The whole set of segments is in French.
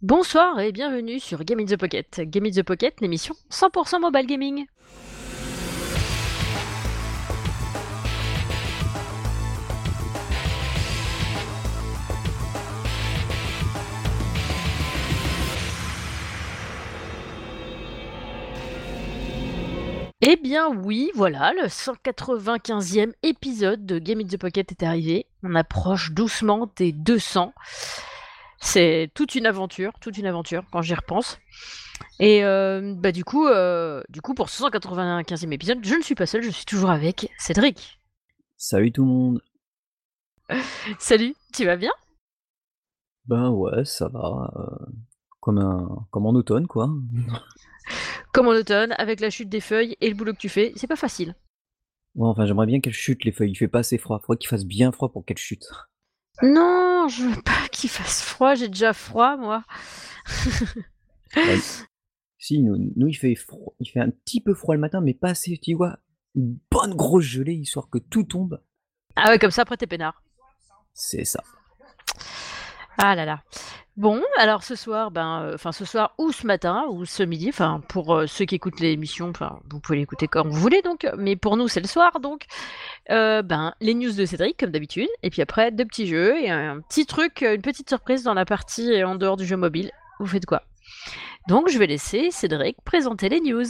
Bonsoir et bienvenue sur Game in the Pocket. Game in the Pocket, l'émission 100% mobile gaming. Eh bien oui, voilà, le 195e épisode de Game in the Pocket est arrivé. On approche doucement des 200. C'est toute une aventure, toute une aventure quand j'y repense. Et euh, bah du coup, euh, du coup pour ce 195e épisode, je ne suis pas seul, je suis toujours avec Cédric. Salut tout le monde. Salut, tu vas bien? Ben ouais, ça va. euh, comme, un, comme en automne, quoi. Comme en automne, avec la chute des feuilles et le boulot que tu fais, c'est pas facile. Ouais, enfin, j'aimerais bien qu'elle chute, les feuilles. Il fait pas assez froid. Faudrait qu'il fasse bien froid pour qu'elle chute. Non, je veux pas qu'il fasse froid, j'ai déjà froid moi. Ouais. Si, nous, nous, il, fait froid, il fait un petit peu froid le matin, mais pas assez, tu vois. Une bonne grosse gelée, histoire que tout tombe. Ah ouais, comme ça après t'es peinard. C'est ça. Ah là là. Bon, alors ce soir, ben, euh, enfin ce soir ou ce matin ou ce midi, enfin pour euh, ceux qui écoutent l'émission, enfin vous pouvez l'écouter quand vous voulez donc, mais pour nous c'est le soir donc. Euh, ben les news de Cédric comme d'habitude, et puis après deux petits jeux et un petit truc, une petite surprise dans la partie en dehors du jeu mobile. Vous faites quoi? Donc je vais laisser Cédric présenter les news.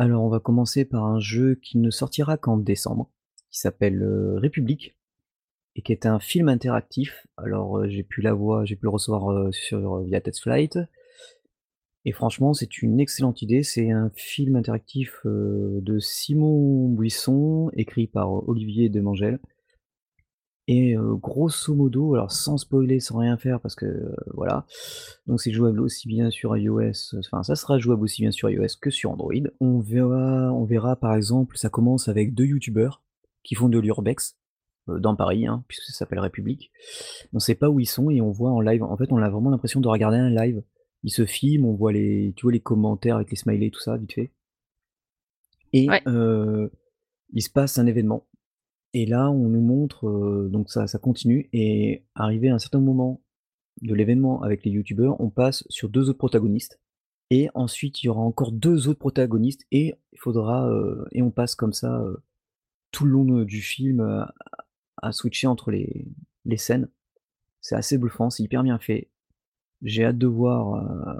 Alors, on va commencer par un jeu qui ne sortira qu'en décembre, qui s'appelle euh, République, et qui est un film interactif. Alors, euh, j'ai pu la voir, j'ai pu le recevoir euh, sur, euh, via Flight. Et franchement, c'est une excellente idée. C'est un film interactif de Simon Buisson, écrit par Olivier Demangel. Et grosso modo, alors sans spoiler, sans rien faire, parce que voilà, donc c'est jouable aussi bien sur iOS, enfin ça sera jouable aussi bien sur iOS que sur Android. On verra, on verra par exemple, ça commence avec deux youtubeurs qui font de l'urbex dans Paris, hein, puisque ça s'appelle République. On sait pas où ils sont et on voit en live. En fait, on a vraiment l'impression de regarder un live. Ils se filment, on voit les, tu vois les commentaires avec les smileys, tout ça, vite fait. Et Ouais. euh, il se passe un événement. Et là, on nous montre, euh, donc ça, ça continue, et arrivé à un certain moment de l'événement avec les youtubeurs, on passe sur deux autres protagonistes. Et ensuite, il y aura encore deux autres protagonistes, et il faudra, euh, et on passe comme ça euh, tout le long euh, du film euh, à switcher entre les, les scènes. C'est assez bluffant, c'est hyper bien fait. J'ai hâte de voir, euh,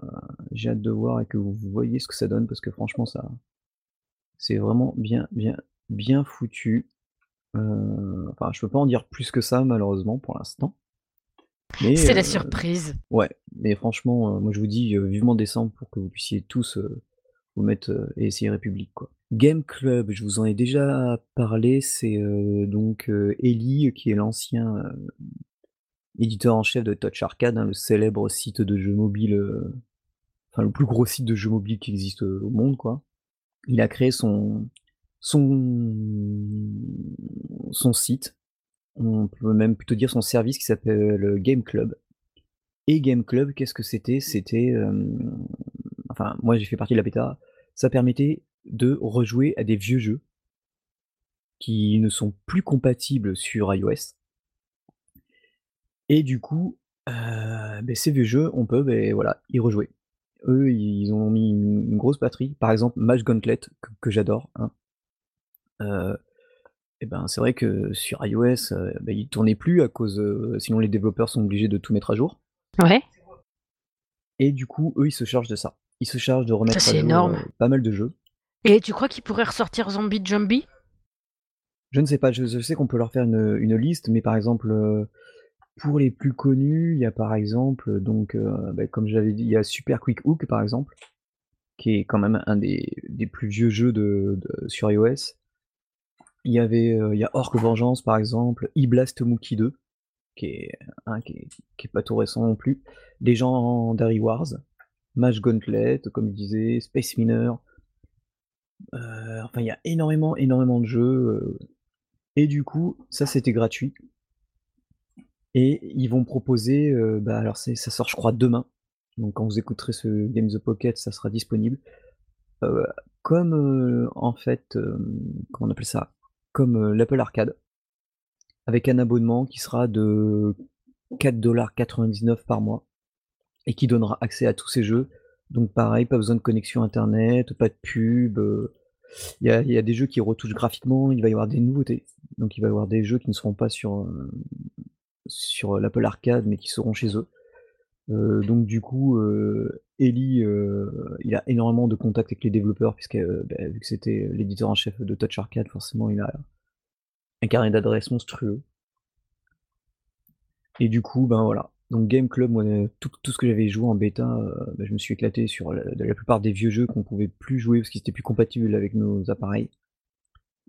j'ai hâte de voir et que vous voyez ce que ça donne parce que franchement, ça, c'est vraiment bien, bien, bien foutu. Euh, enfin, je peux pas en dire plus que ça malheureusement pour l'instant. C'est la euh, surprise. ouais, mais franchement, moi je vous dis vivement décembre pour que vous puissiez tous vous mettre et essayer République quoi. Game Club, je vous en ai déjà parlé, c'est euh, donc euh, Ellie qui est l'ancien euh, éditeur en chef de Touch Arcade, hein, le célèbre site de jeux mobiles, euh, enfin le plus gros site de jeux mobiles qui existe euh, au monde quoi. Il a créé son son son site, on peut même plutôt dire son service qui s'appelle Game Club. Et Game Club, qu'est-ce que c'était? C'était, euh, enfin moi j'ai fait partie de la bêta, ça permettait de rejouer à des vieux jeux qui ne sont plus compatibles sur iOS. Et du coup, euh, ben, ces vieux jeux, on peut ben, voilà, y rejouer. Eux, ils ont mis une, grosse batterie. Par exemple, Match Gauntlet, que, que j'adore. Hein. Euh, et ben, c'est vrai que sur iOS, euh, ben, il tournait plus à cause, euh, sinon les développeurs sont obligés de tout mettre à jour. Ouais. Et du coup, eux, ils se chargent de ça. Ils se chargent de remettre à jour pas mal de jeux. Et tu crois qu'il pourrait ressortir Zombie Jumbie? Je ne sais pas, je, sais qu'on peut leur faire une, liste, mais par exemple, euh, pour les plus connus, il y a par exemple, donc, euh, bah, comme j'avais dit, il y a Super Quick Hook par exemple, qui est quand même un des, plus vieux jeux de, sur iOS. Il y avait, euh, il y a Orc Vengeance par exemple, E-Blast Mookie 2, qui est, qui est, pas tout récent non plus. Legendary Wars, Match Gauntlet, comme je disais, Space Miner. Enfin, il y a énormément, énormément de jeux. et du coup, ça c'était gratuit. Et ils vont proposer, bah alors ça sort je crois demain. Donc quand vous écouterez ce Game the Pocket, ça sera disponible. Comme, en fait, comment on appelle ça? Comme, l'Apple Arcade avec un abonnement qui sera de 4,99 $ par mois et qui donnera accès à tous ces jeux. Donc pareil, pas besoin de connexion internet, pas de pub, heu, il y a des jeux qui retouchent graphiquement, il va y avoir des nouveautés. Donc il va y avoir des jeux qui ne seront pas sur, hem, sur l'Apple Arcade, mais qui seront chez eux. Donc du coup, heu, il a énormément de contacts avec les développeurs puisque, bah, vu que c'était l'éditeur en chef de Touch Arcade, forcément il a un carnet d'adresses monstrueux. Et du coup, ben, voilà, donc Game Club, moi, tout ce que j'avais joué en bêta, heu, bah, je me suis éclaté sur la plupart des vieux jeux qu'on pouvait plus jouer parce qu'ils étaient plus compatibles avec nos appareils.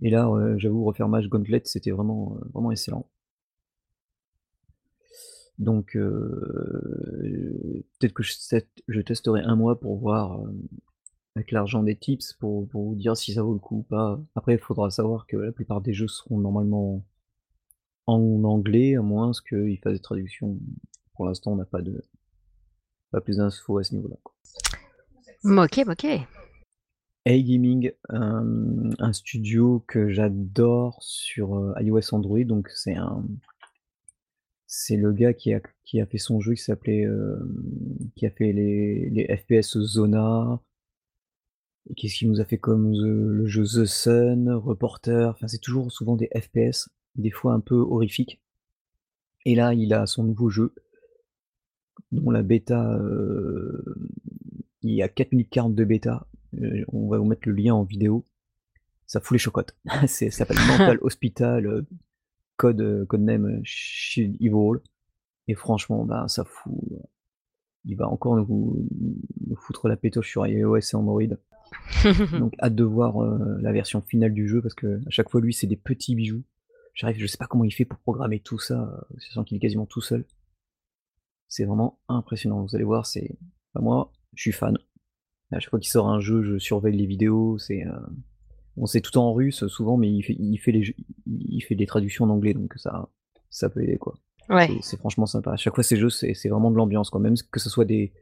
Et là, j'avoue refaire Match Gauntlet, c'était vraiment, heu, vraiment excellent. Donc peut-être que je testerai 1 mois pour voir, avec l'argent des tips pour pour vous dire si ça vaut le coup ou pas. Après, il faudra savoir que la plupart des jeux seront normalement en anglais, à moins qu'ils fassent des traductions. Pour l'instant, on n'a pas de pas plus d'infos à ce niveau-là. OK, OK. A-Gaming, un un studio que j'adore sur, heu, iOS, Android, donc c'est un c'est le gars qui a qui a fait son jeu qui s'appelait, hem, qui a fait les les FPS Zona. Qu'est-ce qu'il nous a fait comme The le jeu The Sun, Reporter, enfin c'est toujours souvent des FPS, des fois un peu horrifiques. Et là, il a son nouveau jeu dont la bêta, hem, il y a 4 minutes 40 de bêta, heu, on va vous mettre le lien en vidéo. Ça fout les chocottes. C'est ça s'appelle Mental Hospital, heu, code, heu, codename Child Evil et franchement, bah, ça fout, il va encore nous nous foutre la pétoche sur iOS et Android. Donc hâte de voir, la version finale du jeu parce qu'à chaque fois, lui, c'est des petits bijoux. J'arrive je sais pas comment il fait pour programmer tout ça, sachant qu'il est quasiment tout seul. C'est vraiment impressionnant, vous allez voir, c'est bah, moi, je suis fan. À chaque fois qu'il sort un jeu, je surveille les vidéos, c'est, heu, bon, c'est tout en russe souvent, mais il fait il fait les jeux il fait des traductions en anglais, donc ça ça peut aider, quoi. Ouais. C'est franchement sympa. À chaque fois, ces jeux, c'est vraiment de l'ambiance, quoi. Même que ce soit des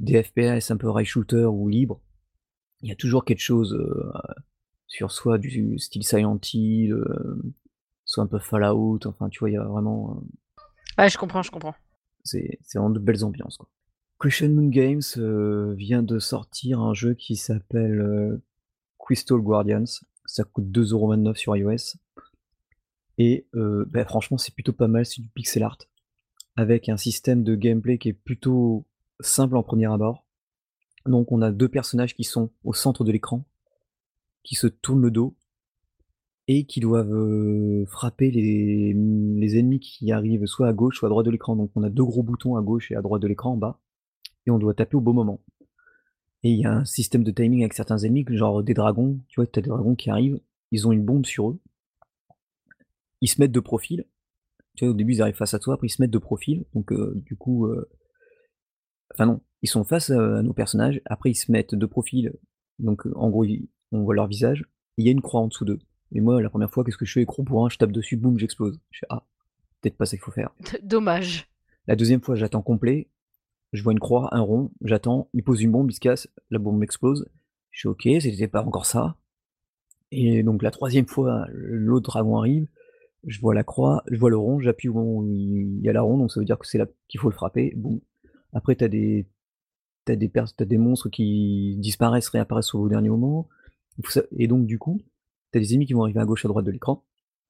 des FPS un peu rail shooter ou libres, il y a toujours quelque chose, heu, sur soit du style Silent Hill, heu, soit un peu Fallout, enfin, tu vois, il y a vraiment, heu Ouais, je comprends, je comprends. C'est vraiment de belles ambiances, quoi. Crescent Moon Games, heu, vient de sortir un jeu qui s'appelle, heu, Crystal Guardians. Ça coûte 2,29 € sur iOS. Et heu, bah, franchement, c'est plutôt pas mal, c'est du pixel art avec un système de gameplay qui est plutôt simple en premier abord. Donc on a 2 personnages qui sont au centre de l'écran, qui se tournent le dos et qui doivent, heu, frapper les, ennemis qui arrivent soit à gauche, soit à droite de l'écran. Donc on a 2 gros boutons à gauche et à droite de l'écran en bas et on doit taper au bon moment. Et il y a un système de timing avec certains ennemis, genre des dragons, tu vois? Tu as des dragons qui arrivent, ils ont une bombe sur eux. Ils se mettent de profil. Tu vois, au début, ils arrivent face à toi, après ils se mettent de profil, donc heu, du coup, heu enfin non, ils sont face, à nos personnages, après ils se mettent de profil, donc en gros, on voit leur visage, il y a une croix en dessous d'eux. Et moi, la 1re fois, qu'est-ce que je fais? Écran bourrin, je tape dessus, boum, j'explose. Je fais: «Ah, peut-être pas ça qu'il faut faire». Dommage. La 2e fois, j'attends complet, je vois une croix, un rond, j'attends, il pose une bombe, il se casse, la bombe explose. Je fais: «OK, c'était pas encore ça». Et donc la 3e fois, l'autre dragon arrive, je vois la croix, je vois le rond, j'appuie où il y a la ronde, donc ça veut dire que c'est là qu'il faut le frapper, boum. Après tu as des tu as des pers tu as des monstres qui disparaissent, réapparaissent au dernier moment. Et donc du coup, tu as des ennemis qui vont arriver à gauche, à droite de l'écran.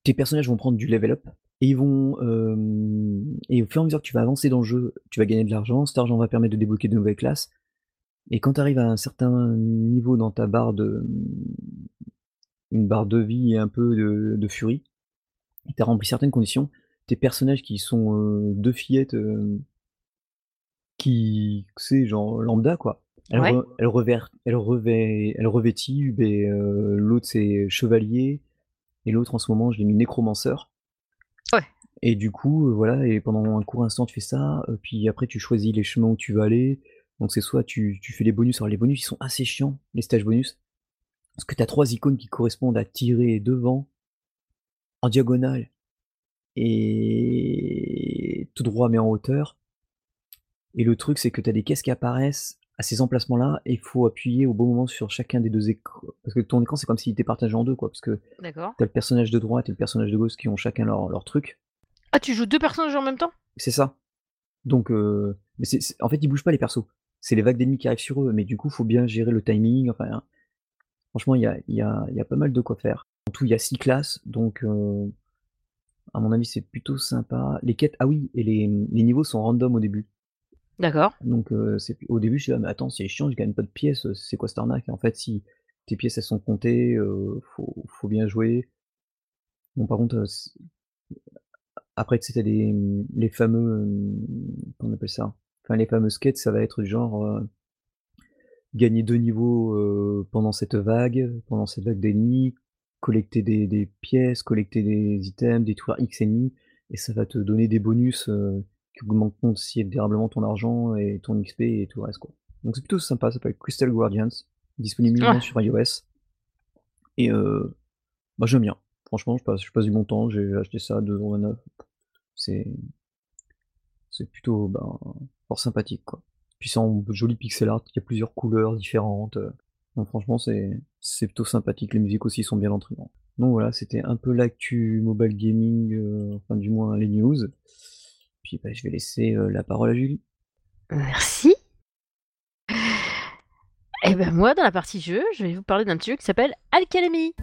Tes personnages vont prendre du level up et ils vont, hem et au fur et à mesure que tu vas avancer dans le jeu, tu vas gagner de l'argent. Cet argent va permettre de débloquer de nouvelles classes. Et quand tu arrives à un certain niveau dans ta barre de, une barre de vie et un peu de furie, tu as rempli certaines conditions, tes personnages qui sont, heu, 2 fillettes, hem qui, sais, genre lambda, quoi. Elles Ouais. re elles revers elles revêt elles revêtit heu, l'autre c'est chevalier et l'autre en ce moment je l'ai mis nécromanceur. Ouais. Et du coup, heu, voilà et pendant un court instant tu fais ça, heu, puis après tu choisis les chemins où tu veux aller. Donc c'est soit tu tu fais les bonus, alors les bonus ils sont assez chiants, les stages bonus. Parce que tu as 3 icônes qui correspondent à tirer devant en diagonale et tout droit mais en hauteur. Et le truc, c'est que tu as des caisses qui apparaissent à ces emplacements-là et il faut appuyer au bon moment sur chacun des 2 écrans. Parce que ton écran, c'est comme s'il était partagé en 2 quoi, parce que D'accord. tu as le personnage de droite et le personnage de gauche qui ont chacun leur leur truc. Ah, tu joues 2 personnages en même temps? C'est ça. Donc heu, mais en fait, ils bougent pas les persos. C'est les vagues d'ennemis qui arrivent sur eux, mais du coup, faut bien gérer le timing, enfin, franchement, il y a y a y a pas mal de quoi faire. En tout, il y a 6 classes, donc heu, à mon avis, c'est plutôt sympa. Les quêtes ah oui et les, les niveaux sont random au début. D'accord. Donc au début, je suis là: «Mais attends, c'est chiant, je gagne pas de pièces, c'est quoi cette arnaque?» en fait, si, tes pièces, elles sont comptées, heu, faut bien jouer. Bon, par contre, après, as les, mmh, les fameux, hem, comment on appelle ça? Enfin, les fameuses quêtes, ça va être du genre, gagner 2 niveaux, pendant cette vague, pendant cette vague d'ennemis, collecter des pièces, collecter des items, détruire X ennemis et ça va te donner des bonus, qui augmenteront considérablement ton argent et ton XP et tout le reste, quoi. Donc c'est plutôt sympa, ça s'appelle Crystal Guardians, disponible Ouais. sur iOS et heu, bah, j'aime bien. Franchement, je passe je passe du bon temps, j'ai acheté ça à 2,29 €. C'est c'est plutôt, ben, fort sympathique, quoi. Puis c'est en joli pixel art, il y a plusieurs couleurs différentes, heu, donc franchement, c'est c'est plutôt sympathique. Les musiques aussi sont bien entraînantes. Donc voilà, c'était un peu l'actu mobile gaming, heu, enfin du moins les news. Bah, je vais laisser, la parole à Julie. Merci. Et ben, moi, dans la partie jeu, je vais vous parler d'un petit jeu qui s'appelle Alchemy.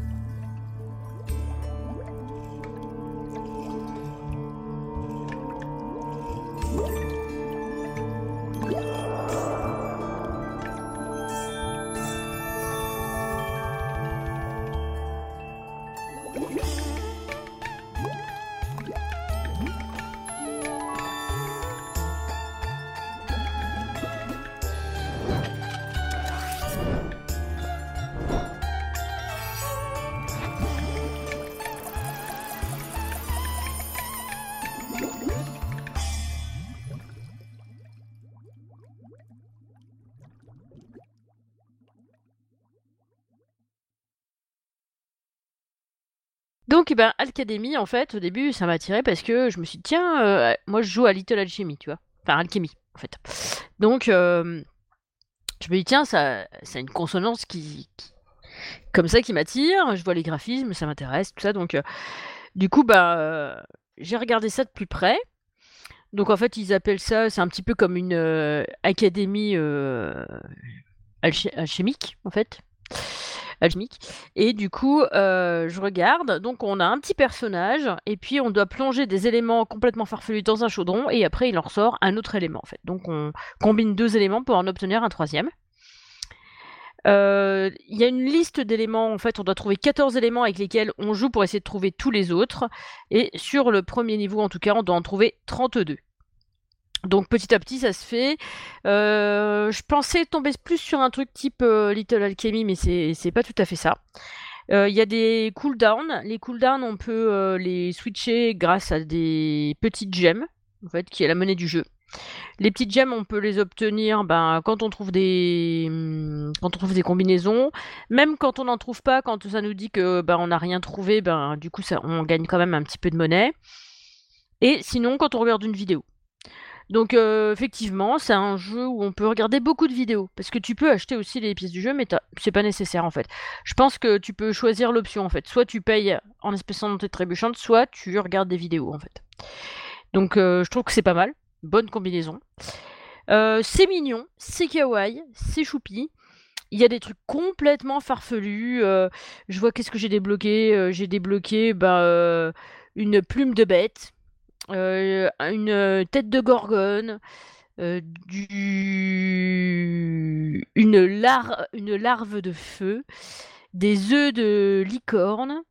Ben, en fait, au début, ça m'a attiré parce que je me suis dit: «Tiens, heu, moi, je joue à Little Alchemy», tu vois? Enfin, Alchemy, en fait. Donc, hem, je me dis: «Tiens, ça ça a une consonance qui comme ça, qui m'attire». Je vois les graphismes, ça m'intéresse, tout ça, donc heu, du coup, bah, j'ai regardé ça de plus près. Donc en fait, ils appellent ça c'est un petit peu comme une, académie, alchimique, en fait, et du coup, heu, je regarde, donc on a un petit personnage et puis on doit plonger des éléments complètement farfelus dans un chaudron et après il en ressort un autre élément, en fait. Donc on combine 2 éléments pour en obtenir un 3e. Heu, il y a une liste d'éléments, en fait, on doit trouver 14 éléments avec lesquels on joue pour essayer de trouver tous les autres et sur le 1er niveau, en tout cas, on doit en trouver 32. Donc petit à petit, ça se fait. Heu, je pensais tomber plus sur un truc type, heu, Little Alchemy, mais c'est pas tout à fait ça. Heu, il y a des cooldowns. Les cooldowns, on peut, les switcher grâce à des petites gemmes, en fait, qui est la monnaie du jeu. Les petites gemmes, on peut les obtenir, ben, quand on trouve des, mmh, quand on trouve des combinaisons. Même quand on n'en trouve pas, quand ça nous dit que, ben, on n'a rien trouvé, ben, du coup, ça on gagne quand même un petit peu de monnaie et sinon, quand on regarde une vidéo. Donc heu, effectivement, c'est un jeu où on peut regarder beaucoup de vidéos parce que tu peux acheter aussi les pièces du jeu, mais c'est pas nécessaire, en fait. Je pense que tu peux choisir l'option, en fait. Soit tu payes en espèces et trébuchantes, soit tu regardes des vidéos, en fait. Donc heu, je trouve que c'est pas mal. Bonne combinaison. Heu, c'est mignon, c'est kawaii, c'est choupi. Il y a des trucs complètement farfelus, je vois qu'est-ce que j'ai débloqué, j'ai débloqué, bah, une plume de bête, heu, une tête de gorgone, du une une larve de feu, des œufs de licorne,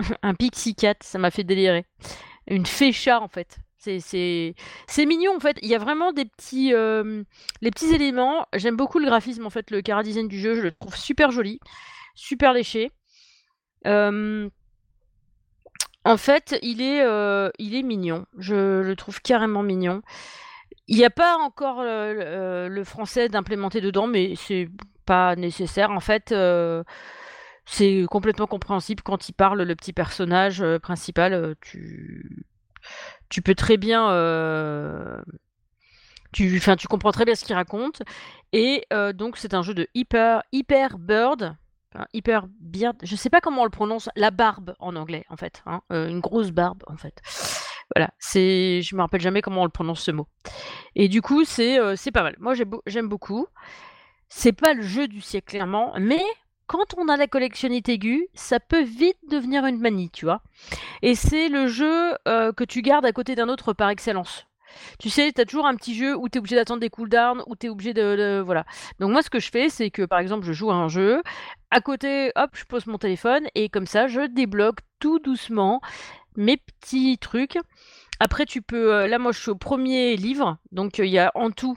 un pixie cat, ça m'a fait délirer. Une fée chat, en fait. C'est mignon, en fait. Il y a vraiment des petits, les petits éléments. J'aime beaucoup le graphisme, en fait, le chara design du jeu, je le trouve super joli, super léché. En fait, il est, heu, il est mignon. Je le trouve carrément mignon. Il y a pas encore, heu, le, heu, le français d'implémenté dedans, mais c'est pas nécessaire. En fait, c'est complètement compréhensible quand il parle, le petit personnage, principal, tu tu peux très bien, Tu, tu comprends très bien ce qu'il raconte. Et euh, donc, c'est un jeu de Hyper, Hyper Bird. Enfin, Hyper Beard. Je sais pas comment on le prononce. La barbe en anglais, en fait. hein. Euh, une grosse barbe, en fait. Voilà. C'est, je me rappelle jamais comment on le prononce ce mot. Et du coup, c'est euh, c'est pas mal. Moi, j'aime beaucoup. C'est pas le jeu du siècle, clairement. Mais quand on a la collectionnite aiguë, ça peut vite devenir une manie, tu vois. Et c'est le jeu euh, que tu gardes à côté d'un autre par excellence. Tu sais, tu as toujours un petit jeu où tu es obligé d'attendre des cooldowns, où tu es obligé de, Voilà. Donc moi, ce que je fais, c'est que, par exemple, je joue à un jeu, à côté, hop, je pose mon téléphone, et comme ça, je débloque tout doucement mes petits trucs. Après, tu peux... euh, là, moi, je suis au premier livre, donc euh, il y a en tout...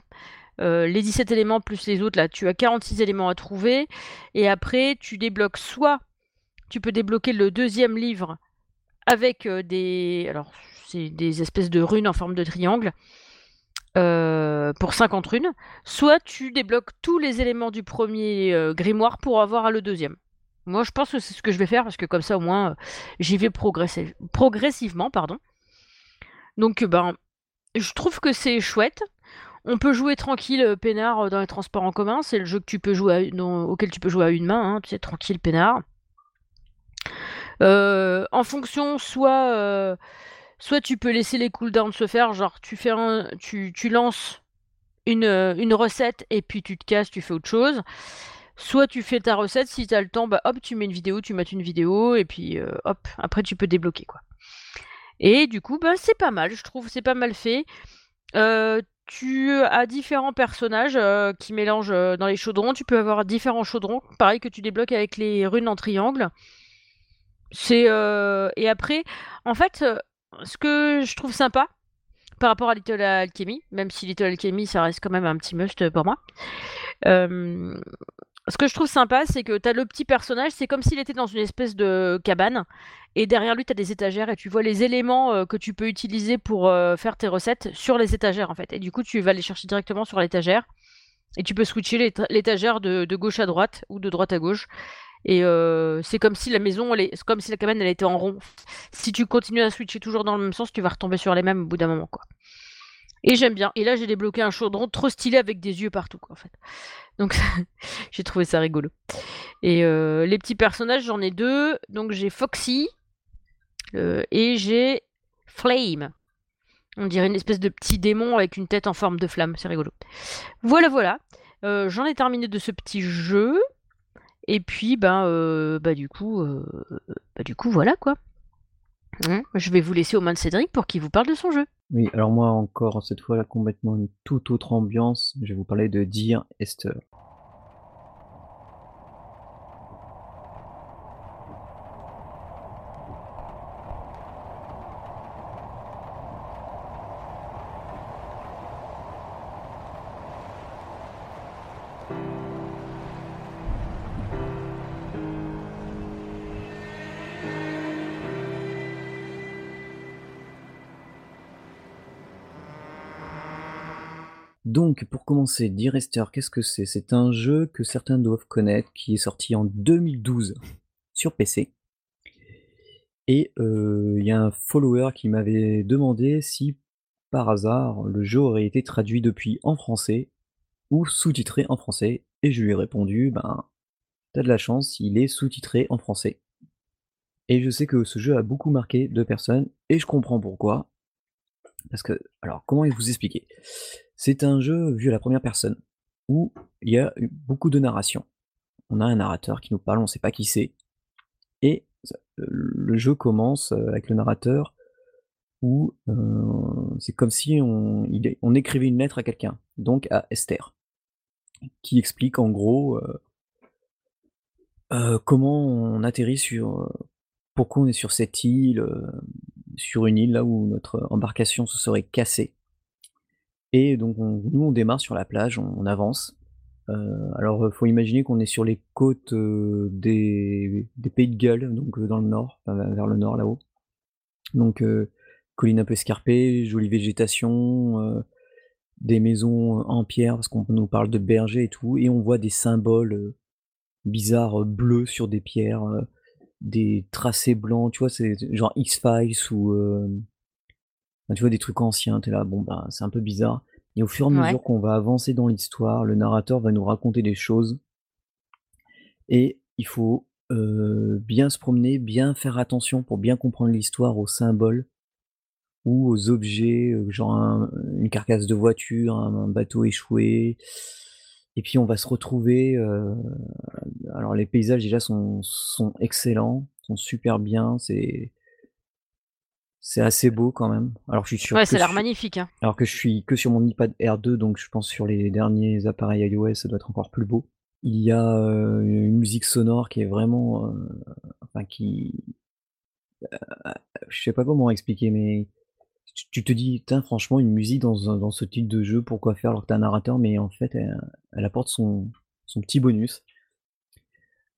euh, les 17 éléments plus les autres, là, tu as 46 éléments à trouver. Et après, tu débloques soit tu peux débloquer le deuxième livre avec des. Alors, c'est des espèces de runes en forme de triangle euh, pour 50 runes. Soit tu débloques tous les éléments du premier euh, grimoire pour avoir le deuxième. Moi, je pense que c'est ce que je vais faire parce que comme ça, au moins, euh, j'y vais progresser- progressivement. pardon. Donc, ben, je trouve que c'est chouette. On peut jouer tranquille, peinard, dans les transports en commun. C'est le jeu que tu peux jouer auquel tu peux jouer à une main. hein, tu sais, tranquille, peinard. En fonction, soit, soit tu peux laisser les cooldowns se faire, genre tu fais un, tu, lances une, euh, une recette et puis tu te casses, tu fais autre chose. Soit tu fais ta recette, si tu as le temps, bah hop, tu mets une vidéo, tu mets une vidéo et puis euh, hop, après tu peux débloquer quoi. Et du coup, bah c'est pas mal, je trouve, c'est pas mal fait. Euh, tu as différents personnages qui mélangent dans les chaudrons. Tu peux avoir différents chaudrons, pareil que tu débloques avec les runes en triangle. C'est et après, en fait, ce que je trouve sympa par rapport à Little Alchemy, même si Little Alchemy ça reste quand même un petit must pour moi. euh, ce que je trouve sympa, c'est que t'as le petit personnage, c'est comme s'il était dans une espèce de cabane, et derrière lui t'as des étagères et tu vois les éléments euh, que tu peux utiliser pour euh, faire tes recettes sur les étagères en fait. Et du coup tu vas les chercher directement sur l'étagère, et tu peux switcher l'éta- l'étagère de gauche à droite ou de droite à gauche. Et euh, c'est comme si la maison, comme si la cabane elle était en rond. Si tu continues à switcher toujours dans le même sens, tu vas retomber sur les mêmes au bout d'un moment. Et j'aime bien. Et là j'ai débloqué un chaudron trop stylé avec des yeux partout quoi. Donc j'ai trouvé ça rigolo. Et euh, les petits personnages j'en ai deux. Donc j'ai Foxy euh, et j'ai Flame. On dirait une espèce de petit démon avec une tête en forme de flamme. C'est rigolo. Voilà voilà. J'en ai terminé de ce petit jeu. Et puis, ben, euh, bah, du coup, euh, bah, du coup, voilà quoi. Hein, je vais vous laisser aux mains de Cédric pour qu'il vous parle de son jeu. Oui, alors moi encore cette fois là complètement une toute autre ambiance. Je vais vous parler de Dear Esther. Pour commencer, Dear Esther, qu'est-ce que c'est? C'est un jeu que certains doivent connaître, qui est sorti en 2012 sur PC. Et euh, il y a un follower qui m'avait demandé si par hasard le jeu aurait été traduit depuis en français ou sous-titré en français. Et je lui ai répondu, ben t'as de la chance, il est sous-titré en français. Et je sais que ce jeu a beaucoup marqué de personnes, et je comprends pourquoi. Parce que, alors, comment vous expliquer C'est un jeu vu à la première personne, où il y a beaucoup de narration. On a un narrateur qui nous parle, on sait pas qui c'est. Et le jeu commence euh, avec le narrateur où euh, c'est comme si on, écrivait une lettre à quelqu'un, donc à Esther, qui explique en gros euh, comment on atterrit sur, pourquoi on est sur cette île, sur une île là où notre embarcation se serait cassée. Et donc on- nous on démarre sur la plage, on, avance. Euh, alors euh, faut imaginer qu'on est sur les côtes euh, des, Pays de Galles, donc euh, dans le nord, vers le nord là-haut. Donc euh, colline un peu escarpée, jolie végétation, des maisons en pierre parce qu'on nous parle de bergers et tout, et on voit des symboles bizarres bleus sur des pierres, des tracés blancs, tu vois, c'est genre X-Files ou tu vois des trucs anciens, t'es là, bon bah c'est un peu bizarre. et au fur et à Ouais. mesure qu'on va avancer dans l'histoire, le narrateur va nous raconter des choses et il faut, bien se promener, bien faire attention pour bien comprendre l'histoire aux symboles ou aux objets, genre un une carcasse de voiture, un bateau échoué et puis on va se retrouver, alors les paysages déjà sont sont excellents, sont super bien, c'est c'est assez beau quand même. Alors je suis Ouais, que ça a l'air magnifique, hein. alors que je suis que sur mon iPad Air 2 donc je pense sur les derniers appareils iOS, ça doit être encore plus beau. Il y a, heu, une musique sonore qui est vraiment, heu, enfin qui, heu, je sais pas comment expliquer mais tu tu te dis: «Tain franchement une musique dans dans ce type de jeu, pourquoi faire?» alors que tu as un narrateur? Mais en fait elle elle apporte son son petit bonus.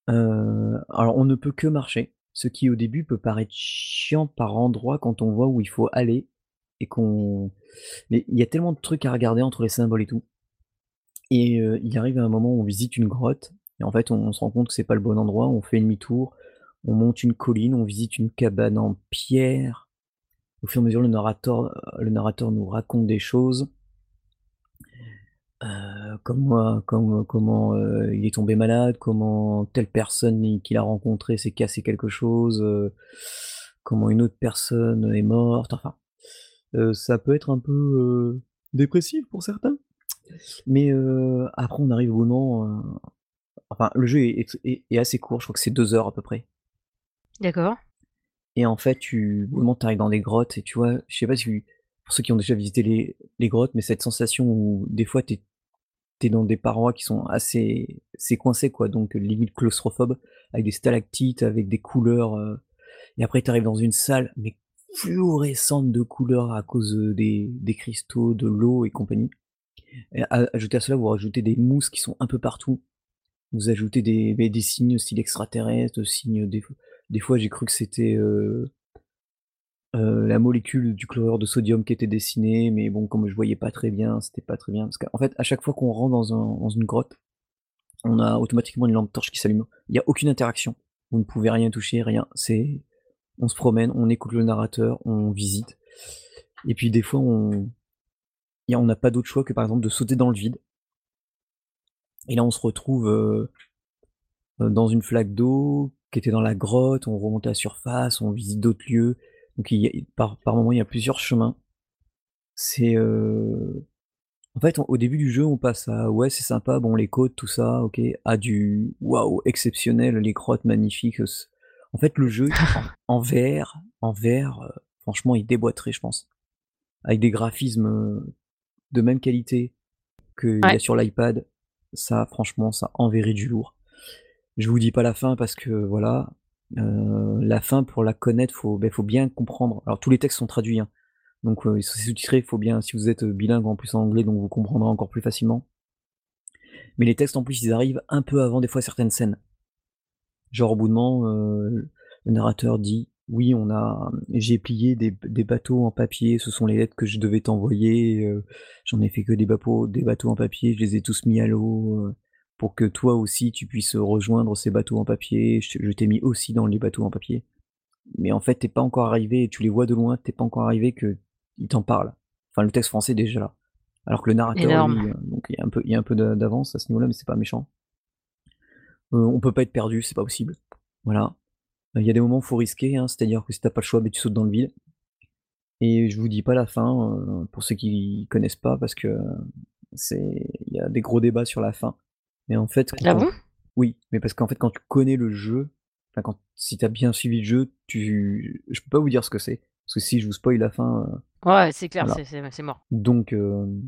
Alors on ne peut que marcher, ce qui au début peut paraître chiant par endroits quand on voit où il faut aller et qu'on mais il y a tellement de trucs à regarder entre les symboles et tout et il arrive à un moment où on visite une grotte et en fait on se rend compte que c'est pas le bon endroit, on fait demi-tour, on monte une colline, on visite une cabane en pierre. Au fur et à mesure le narrateur, le narrateur nous raconte des choses. Heu, comme moi comme comment, heu, il est tombé malade, comment telle personne qu'il a rencontrée s'est cassé quelque chose, heu, comment une autre personne est morte, enfin, ça peut être un peu, dépressif pour certains. Mais, après on arrive au moment, enfin le jeu est est est est assez court, je crois que c'est 2 heures à peu près. D'accord. Et en fait tu arrives dans des grottes et tu vois, je sais pas si pour ceux qui ont déjà visité les les grottes, mais cette sensation où des fois tu es dans des parois qui sont assez c'est coincé quoi, donc limite claustrophobe, avec des stalactites, avec des couleurs, heu et après tu arrives dans une salle, mais fluorescente de couleurs à cause, heu, des des cristaux, de l'eau et compagnie. Et a ajouté à cela, vous rajoutez des mousses qui sont un peu partout. Vous ajoutez des des signes style extraterrestres, signes des fois j'ai cru que c'était, heu heu, la molécule du chlorure de sodium qui était dessinée, mais bon comme je voyais pas très bien, c'était pas très bien. Parce qu'en fait à chaque fois qu'on rentre dans un une grotte, on a automatiquement une lampe torche qui s'allume. Il y a aucune interaction. Vous ne pouvez rien toucher, rien. C'est on se promène, on écoute le narrateur, on visite et puis des fois on n'a pas d'autre choix que par exemple de sauter dans le vide et là on se retrouve, heu heu, dans une flaque d'eau qui était dans la grotte, on remonte à la surface, on visite d'autres lieux. Donc il y a par par moment il y a plusieurs chemins. C'est, heu, en fait au début du jeu on passe à «ouais c'est sympa, bon les côtes tout ça OK» à du «waouh exceptionnel, les grottes magnifiques» s en fait le jeu en en VR en VR, heu, franchement il déboîterait je pense. Avec des graphismes, heu, de même qualité qu'il y a sur l'iPad, ça franchement ça enverrait du lourd. Je vous dis pas la fin parce que voilà, heu, la fin pour la connaître faut, beh, faut bien comprendre. Alors tous les textes sont traduits, hein, donc c'est sous-titré, faut bien si vous êtes, heu, bilingue en plus en anglais donc vous comprendrez encore plus facilement. Mais les textes en plus ils arrivent un peu avant des fois certaines scènes. Genre au bout d'un moment, le narrateur dit: «Oui on a j'ai plié des des bateaux en papier, ce sont les lettres que je devais t'envoyer, j'en ai fait que des bapeaux des bateaux en papier, je les ai tous mis à l'eau, pour que toi aussi tu puisses, rejoindre ces bateaux en papier, je t'ai mis aussi dans les bateaux en papier. Mais en fait tu es pas encore arrivé tu les vois de loin, tu es pas encore arrivé qu'il t'en parle». Enfin le texte français est déjà là. Alors que le narrateur lui, donc il y a un peu il y a un peu d'a d'avance à ce niveau-là, mais c'est pas méchant. Heu, on peut pas être perdu, c'est pas possible. Voilà. Il y a des moments où faut risquer, hein, c'est-à-dire que si tu as pas le choix, beh, tu sautes dans le vide. Et je vous dis pas la fin, pour ceux qui connaissent pas parce que c'est il y a des gros débats sur la fin. Mais en fait quand Ah on bon? oui, mais parce qu'en fait quand tu connais le jeu, enfin quand si tu as bien suivi le jeu, tu je peux pas vous dire ce que c'est. Parce que si je vous spoil la fin, heu, Ouais, c'est clair, voilà. c'est mort. Donc hem,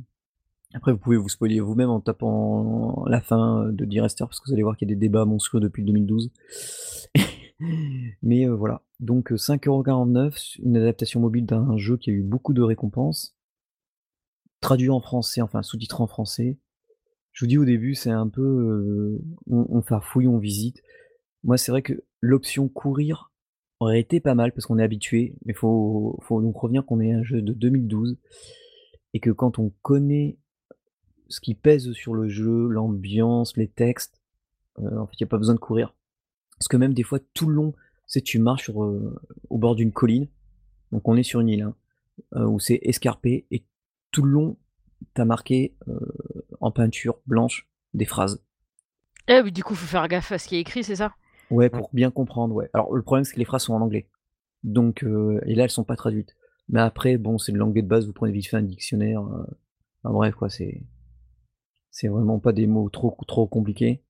après vous pouvez vous spoiler vous-même en tapant la fin, heu, de Rester parce que vous allez voir qu'il y a des débats monstrueux depuis 2012. Mais voilà, donc heu, 5,49 €, s une adaptation mobile d'un jeu qui a eu beaucoup de récompenses traduit en français, enfin sous-titré en français. Je vous dis au début c'est un peu, heu, on farfouille, on visite. Moi c'est vrai que l'option courir aurait été pas mal parce qu'on est habitué, mais faut faut donc revenir qu'on est un jeu de 2012 et que quand on connaît ce qui pèse sur le jeu, l'ambiance, les textes, heu, en fait il y a pas besoin de courir. Parce que même des fois tout le long, tu sais tu marches heu, au bord d'une colline, donc on est sur une île, hein, heu, où c'est escarpé et tout le long, t'as marqué en peinture blanche des phrases. Eh oui, du coup, faut faire gaffe à ce qui est écrit, c'est ça? Ouais, pour bien comprendre, ouais. Alors, le problème, c'est que les phrases sont en anglais. Donc, et là, elles sont pas traduites. Mais après, bon, c'est de l'anglais de base, vous prenez vite fait un dictionnaire. Enfin, bref, quoi, c'est. C'est vraiment pas des mots trop, trop compliqués.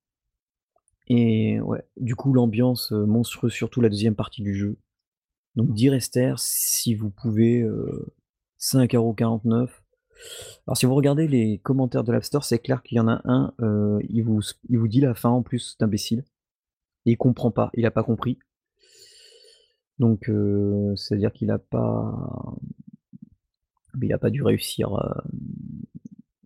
Et ouais, du coup, l'ambiance monstrueuse, surtout la deuxième partie du jeu. Donc, dire Esther, si vous pouvez, euh, 5,49€. Alors, si vous regardez les commentaires de l'App Store, c'est clair qu'il y en a un, il, vous, il vous dit la fin en plus, c'est imbécile. Et il comprend pas, il a pas compris. Donc, c'est-à-dire qu'il a pas. Il pas dû réussir.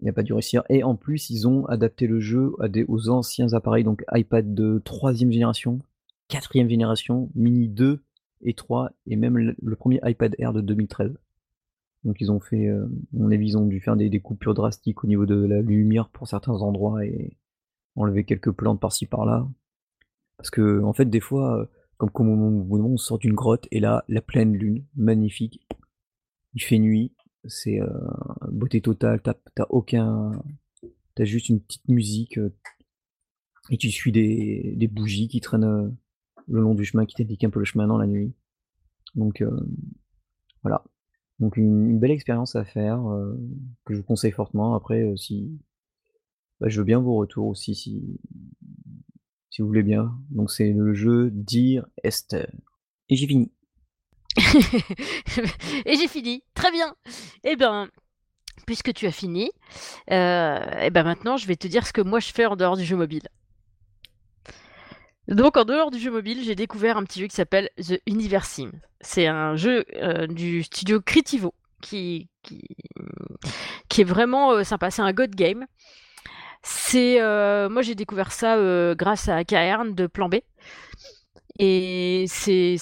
Il a pas dû réussir. Et en plus, ils ont adapté le jeu aux anciens appareils, donc iPad de 3 génération, 4 génération, Mini 2 et 3, et même le, premier iPad Air de 2013. Donc ils ont fait, euh, mon avis, ils ont dû faire des, des, coupures drastiques au niveau de la lumière pour certains endroits et enlever quelques plantes par-ci par-là. Parce que en fait, des fois, comme, comme on, sort d'une grotte et là, la pleine lune, magnifique, il fait nuit, c'est euh, beauté totale, t'as aucun, t'as juste une petite musique euh, et tu suis des, des bougies qui traînent euh, le long du chemin, qui t'indiquent un peu le chemin dans la nuit. Donc voilà. Donc une, belle expérience à faire que je vous conseille fortement. Après, si bah, je veux bien vos retours aussi, si vous voulez bien. Donc c'est le jeu Dire Esther. Et j'ai fini. et j'ai fini. Très bien. Eh ben, puisque tu as fini, euh, eh ben maintenant je vais te dire ce que moi je fais en dehors du jeu mobile. Donc en dehors du jeu mobile, j'ai découvert un petit jeu qui s'appelle The Universe Sim. C'est un jeu euh, du studio Critivo qui, qui, est vraiment euh, sympa. C'est un God Game. C'est euh, moi j'ai découvert ça grâce à Cairn de Plan B. Et c'est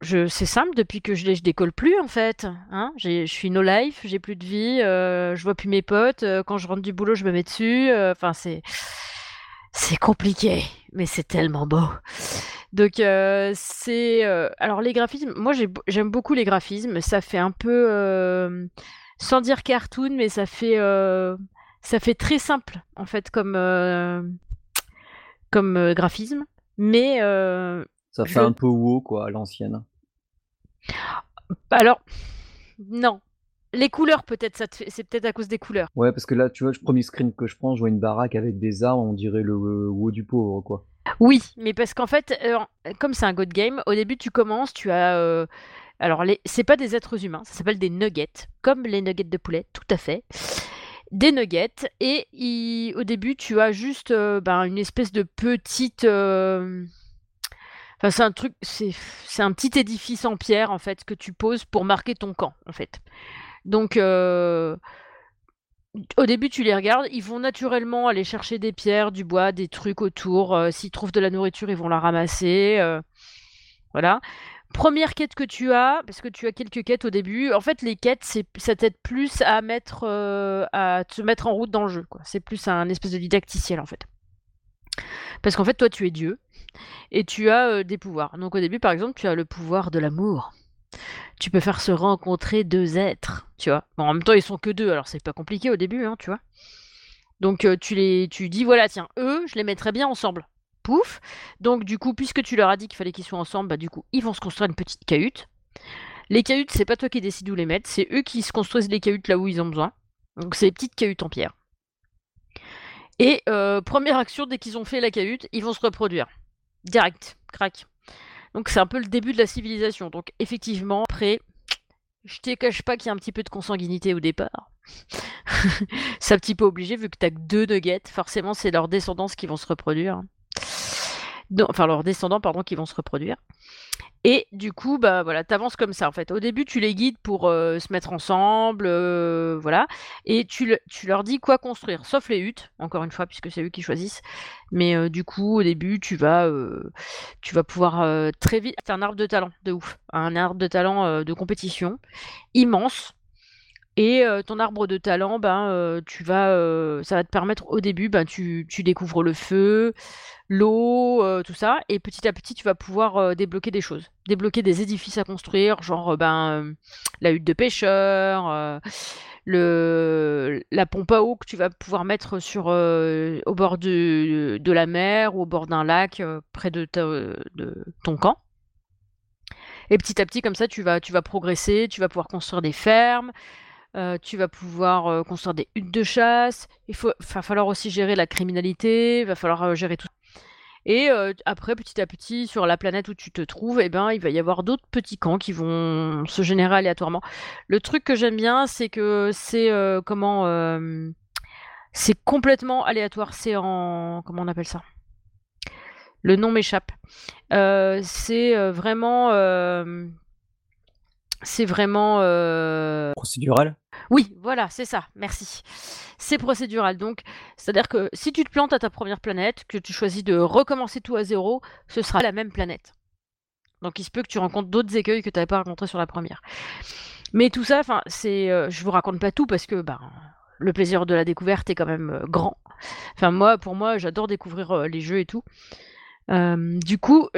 je c'est simple depuis que je je décolle plus en fait. Hein je suis no life, j'ai plus de vie, euh, je vois plus mes potes. quand je rentre du boulot, je me mets dessus. Enfin c'est c'est compliqué, mais c'est tellement beau. Donc c'est alors les graphismes. Moi j'aime beaucoup les graphismes. Ça fait un peu sans dire cartoon, mais ça fait ça fait très simple en fait comme euh, comme euh, graphisme, mais euh, ça fait un peu wow quoi à l'ancienne. Alors non, les couleurs peut-être ça c'est peut-être à cause des couleurs. Ouais parce que là tu vois le premier screen que je prends je vois une baraque avec des arbres on dirait le WoW du pauvre quoi. Oui mais parce qu'en fait comme c'est un god game au début tu commences tu as alors les c'est pas des êtres humains ça s'appelle des nuggets comme les nuggets de poulet tout à fait des nuggets et au début tu as juste euh, ben, une espèce de petite euh, enfin c'est un truc c'est c'est un petit édifice en pierre en fait que tu poses pour marquer ton camp en fait donc au début, tu les regardes, ils vont naturellement aller chercher des pierres, du bois, des trucs autour. S'ils trouvent de la nourriture, ils vont la ramasser. voilà. Première quête que tu as, parce que tu as quelques quêtes au début. En fait, les quêtes, ça t'aide plus à mettre, à te mettre en route dans le jeu. C'est plus un espèce de didacticiel en fait. Parce qu'en fait, toi, tu es Dieu et tu as des pouvoirs. Donc au début, par exemple, tu as le pouvoir de l'amour. Tu peux faire se rencontrer deux êtres, tu vois. Bon, en même temps, ils sont que deux, alors c'est pas compliqué au début, hein, tu vois. Donc euh, tu les, tu dis voilà, tiens, eux, je les mettrais bien ensemble pouf. Donc du coup, puisque tu leur as dit qu'il fallait qu'ils soient ensemble, bah du coup, ils vont se construire une petite cahute. Les cahutes, c'est pas toi qui décides où les mettre, c'est eux qui se construisent les cahutes là où ils ont besoin. Donc c'est des petites cahutes en pierre. Et euh, première action, dès qu'ils ont fait la cahute, ils vont se reproduire. Direct, crac. Donc c'est un peu le début de la civilisation. Donc effectivement, après, je te cache pas qu'il y a un petit peu de consanguinité au départ. c'est un petit peu obligé vu que t'as que deux nuggets. Forcément, c'est leurs descendants qui vont se reproduire enfin leurs descendants pardon qui vont se reproduire. Et du coup, bah voilà, t'avances comme ça en fait. Au début, tu les guides pour euh, se mettre ensemble, euh, voilà, et tu, leur dis quoi construire, sauf les huttes, encore une fois, puisque c'est eux qui choisissent. Mais euh, du coup, au début, tu vas, tu vas pouvoir très vite. C'est un arbre de talent, de ouf, un arbre de talent de compétition immense. Et ton arbre de talent, ben, tu vas, ça va te permettre au début, ben, tu, découvres le feu, l'eau, tout ça, et petit à petit, tu vas pouvoir débloquer des choses, débloquer des édifices à construire, genre ben, la hutte de pêcheur, la pompe à eau que tu vas pouvoir mettre sur, au bord de, de, la mer ou au bord d'un lac près de, de, ton camp. Et petit à petit, comme ça, tu vas, tu vas progresser, tu vas pouvoir construire des fermes, tu vas pouvoir construire des huttes de chasse. Il faut, va falloir aussi gérer la criminalité, il va falloir gérer tout. Et après, petit à petit, sur la planète où tu te trouves, eh ben, il va y avoir d'autres petits camps qui vont se générer aléatoirement. Le truc que j'aime bien, c'est que c'est comment c'est complètement aléatoire. C'est en comment on appelle ça? Le nom m'échappe. c'est vraiment c'est vraiment procédural? Oui, voilà, c'est ça. Merci c'est procédural. Donc, c'est-à-dire que si tu te plantes à ta première planète, que tu choisis de recommencer tout à zéro, ce sera la même planète. Donc, il se peut que tu rencontres d'autres écueils que tu n'avais pas rencontrés sur la première. Mais tout ça, enfin, c'est, euh, je vous raconte pas tout parce que, ben, le plaisir de la découverte est quand même euh, grand. Enfin, moi, pour moi, j'adore découvrir euh, les jeux et tout. du coup,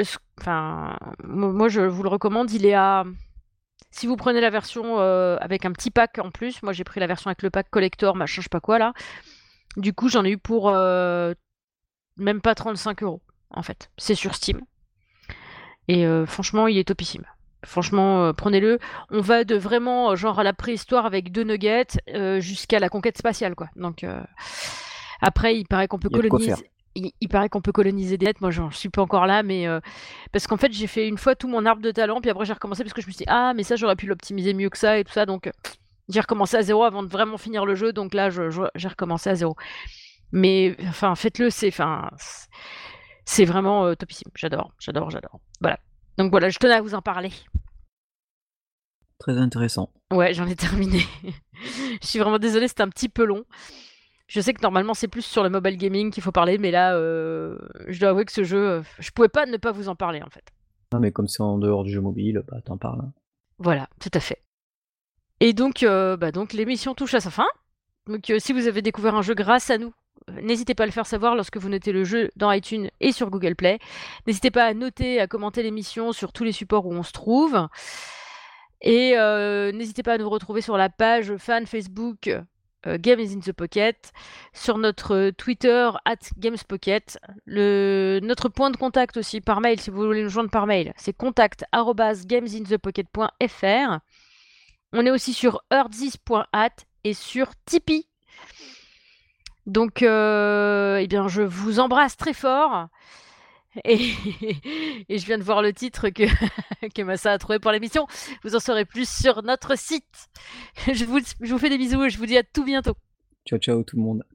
enfin, moi, je vous le recommande. Il est à si vous prenez la version euh, avec un petit pack en plus, moi j'ai pris la version avec le pack collector, machin, je sais pas quoi là. Du coup, j'en ai eu pour euh, même pas 35 euros en fait. C'est sur Steam. Et euh, franchement, il est topissime. Franchement, prenez-le. On va de vraiment genre à la préhistoire avec deux nuggets jusqu'à la conquête spatiale quoi. Donc après, il paraît qu'on peut coloniser il, paraît qu'on peut coloniser des lettres. Moi, j'en suis pas encore là, mais euh, parce qu'en fait, j'ai fait une fois tout mon arbre de talent, puis après, j'ai recommencé parce que je me suis dit, ah, mais ça, j'aurais pu l'optimiser mieux que ça et tout ça. Donc, j'ai recommencé à zéro avant de vraiment finir le jeu. Donc là, j'ai recommencé à zéro. Mais enfin, faites-le, c'est enfin, c'est vraiment euh, topissime. J'adore, j'adore, j'adore. Voilà. Donc voilà, je tenais à vous en parler. Très intéressant. Ouais, j'en ai terminé. je suis vraiment désolée, c'était un petit peu long. Je sais que normalement c'est plus sur le mobile gaming qu'il faut parler, mais là, euh, je dois avouer que ce jeu, euh, je pouvais pas ne pas vous en parler en fait. Non, mais comme c'est en dehors du jeu mobile, bah t'en parles. Hein. Voilà, tout à fait. Et donc, euh, bah donc l'émission touche à sa fin. Donc si vous avez découvert un jeu grâce à nous, n'hésitez pas à le faire savoir lorsque vous notez le jeu dans iTunes et sur Google Play. N'hésitez pas à noter, à commenter l'émission sur tous les supports où on se trouve. Et n'hésitez pas à nous retrouver sur la page fan Facebook euh, Game is in the Pocket, sur notre euh, Twitter at GamesPocket, le, notre point de contact aussi par mail, si vous voulez nous joindre par mail, c'est contact gamesinthepocket.fr. On est aussi sur earthis.at et sur Tipeee. Donc, euh, eh bien, je vous embrasse très fort. Et, je viens de voir le titre que, que Massa a trouvé pour l'émission. Vous en saurez plus sur notre site. Je vous, je vous fais des bisous et je vous dis à tout bientôt. Ciao, ciao tout le monde.